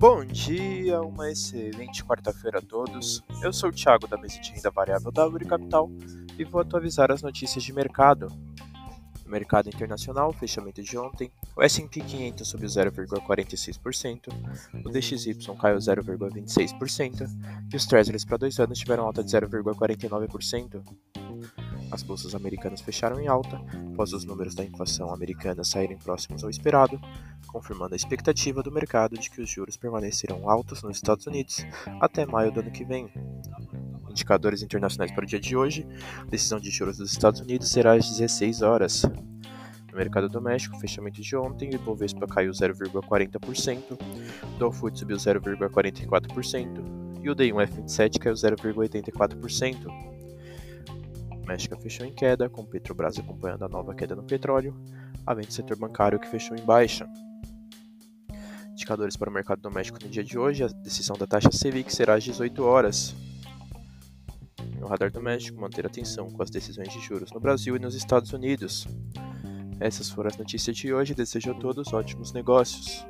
Bom dia, uma excelente quarta-feira a todos. Eu sou o Thiago da mesa de renda variável da Uri Capital e vou atualizar as notícias de mercado. No mercado internacional, fechamento de ontem, o S&P 500 subiu 0,46%, o DXY caiu 0,26% e os Treasuries para dois anos tiveram alta de 0,49%. As bolsas americanas fecharam em alta após os números da inflação americana saírem próximos ao esperado, confirmando a expectativa do mercado de que os juros permanecerão altos nos Estados Unidos até maio do ano que vem. Indicadores internacionais para o dia de hoje: decisão de juros dos Estados Unidos será às 16 horas. No mercado doméstico, fechamento de ontem, o Ibovespa caiu 0,40%, o Dow Food subiu 0,44% e o D1F27 caiu 0,84%. México fechou em queda, com Petrobras acompanhando a nova queda no petróleo, além do setor bancário que fechou em baixa. Indicadores para o mercado doméstico no dia de hoje, a decisão da taxa Selic será às 18 horas. No radar doméstico, manter atenção com as decisões de juros no Brasil e nos Estados Unidos. Essas foram as notícias de hoje. Desejo a todos ótimos negócios.